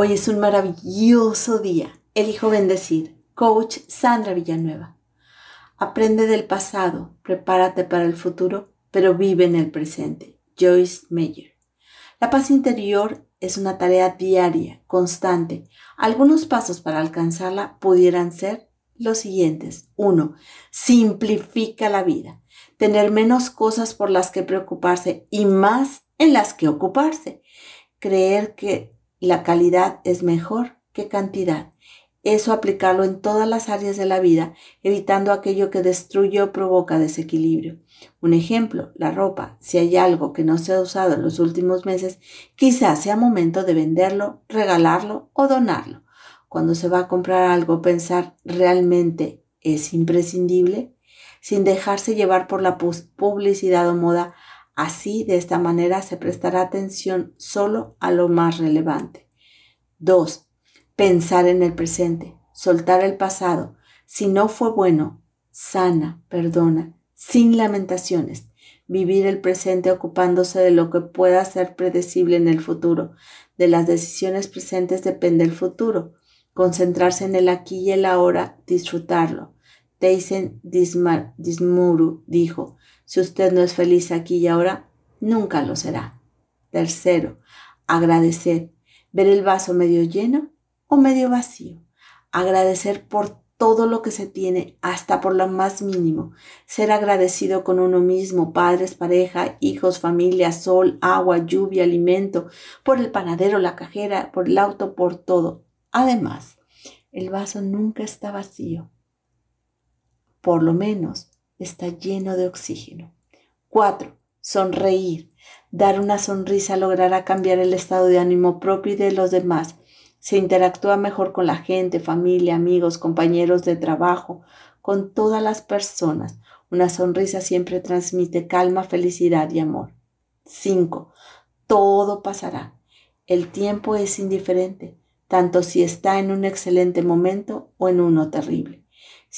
Hoy es un maravilloso día. Elijo bendecir. Coach Sandra Villanueva. Aprende del pasado, prepárate para el futuro, pero vive en el presente. Joyce Meyer. La paz interior es una tarea diaria, constante. Algunos pasos para alcanzarla pudieran ser los siguientes. 1. Simplifica la vida. Tener menos cosas por las que preocuparse y más en las que ocuparse. Creer que la calidad es mejor que cantidad. Eso aplicarlo en todas las áreas de la vida, evitando aquello que destruye o provoca desequilibrio. Un ejemplo, la ropa. Si hay algo que no se ha usado en los últimos meses, quizás sea momento de venderlo, regalarlo o donarlo. Cuando se va a comprar algo, pensar realmente es imprescindible, sin dejarse llevar por la publicidad o moda Así, de esta manera, se prestará atención solo a lo más relevante. 2. Pensar en el presente, soltar el pasado. Si no fue bueno, sana, perdona, sin lamentaciones. Vivir el presente ocupándose de lo que pueda ser predecible en el futuro. De las decisiones presentes depende el futuro. Concentrarse en el aquí y el ahora, disfrutarlo. Teisen Dismuru dijo, si usted no es feliz aquí y ahora, nunca lo será. Tercero, agradecer. Ver el vaso medio lleno o medio vacío. Agradecer por todo lo que se tiene, hasta por lo más mínimo. Ser agradecido con uno mismo, padres, pareja, hijos, familia, sol, agua, lluvia, alimento, por el panadero, la cajera, por el auto, por todo. Además, el vaso nunca está vacío. Por lo menos está lleno de oxígeno. 4. Sonreír. Dar una sonrisa logrará cambiar el estado de ánimo propio y de los demás. Se interactúa mejor con la gente, familia, amigos, compañeros de trabajo, con todas las personas. Una sonrisa siempre transmite calma, felicidad y amor. 5. Todo pasará. El tiempo es indiferente, tanto si está en un excelente momento o en uno terrible.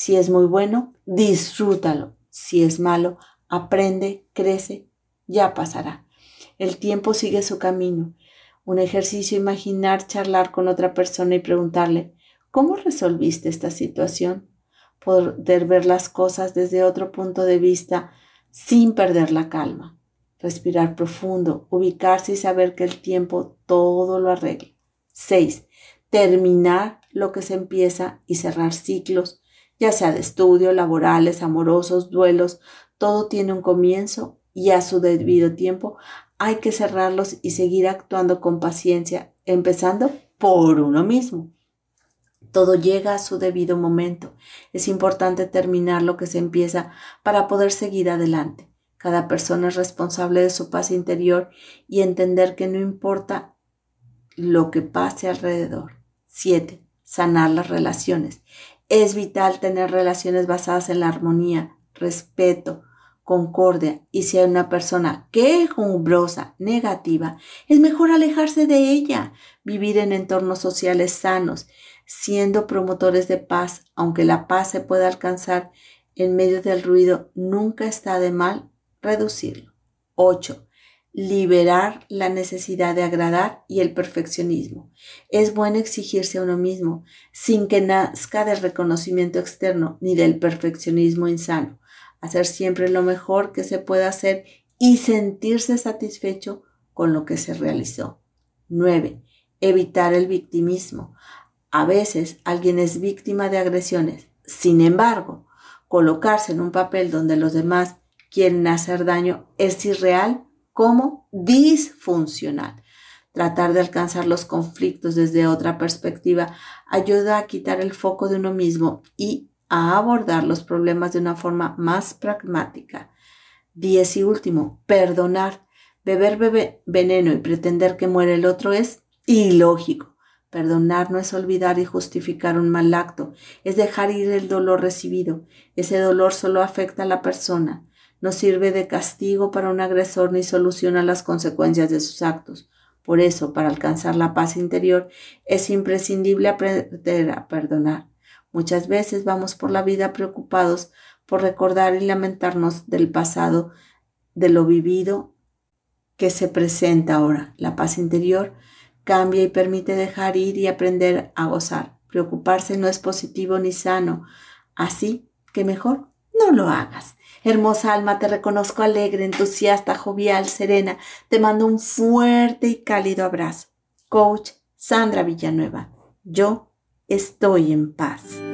Si es muy bueno, disfrútalo. Si es malo, aprende, crece, ya pasará. El tiempo sigue su camino. Un ejercicio imaginar charlar con otra persona y preguntarle, ¿cómo resolviste esta situación? Poder ver las cosas desde otro punto de vista sin perder la calma. Respirar profundo, ubicarse y saber que el tiempo todo lo arregla. 6. Terminar lo que se empieza y cerrar ciclos ya sea de estudio, laborales, amorosos, duelos, todo tiene un comienzo y a su debido tiempo hay que cerrarlos y seguir actuando con paciencia, empezando por uno mismo. Todo llega a su debido momento. Es importante terminar lo que se empieza para poder seguir adelante. Cada persona es responsable de su paz interior y entender que no importa lo que pase alrededor. 7. Sanar las relaciones. Es vital tener relaciones basadas en la armonía, respeto, concordia. Y si hay una persona quejumbrosa, negativa, es mejor alejarse de ella, vivir en entornos sociales sanos, siendo promotores de paz, aunque la paz se pueda alcanzar en medio del ruido, nunca está de mal reducirlo. 8 liberar la necesidad de agradar y el perfeccionismo. Es bueno exigirse a uno mismo sin que nazca del reconocimiento externo ni del perfeccionismo insano. Hacer siempre lo mejor que se pueda hacer y sentirse satisfecho con lo que se realizó. 9. Evitar el victimismo. A veces alguien es víctima de agresiones. Sin embargo, colocarse en un papel donde los demás quieren hacer daño es irreal como disfuncional. Tratar de alcanzar los conflictos desde otra perspectiva ayuda a quitar el foco de uno mismo y a abordar los problemas de una forma más pragmática. Diez y último, perdonar. Beber veneno y pretender que muere el otro es ilógico. Perdonar no es olvidar y justificar un mal acto, es dejar ir el dolor recibido. Ese dolor solo afecta a la persona no sirve de castigo para un agresor ni soluciona las consecuencias de sus actos. Por eso, para alcanzar la paz interior, es imprescindible aprender a perdonar. Muchas veces vamos por la vida preocupados por recordar y lamentarnos del pasado, de lo vivido que se presenta ahora. La paz interior Cambia y permite dejar ir y aprender a gozar. Preocuparse no es positivo ni sano, así que mejor no lo hagas. Hermosa alma, te reconozco alegre, entusiasta, jovial, serena. Te mando un fuerte y cálido abrazo. Coach Sandra Villanueva. Yo estoy en paz.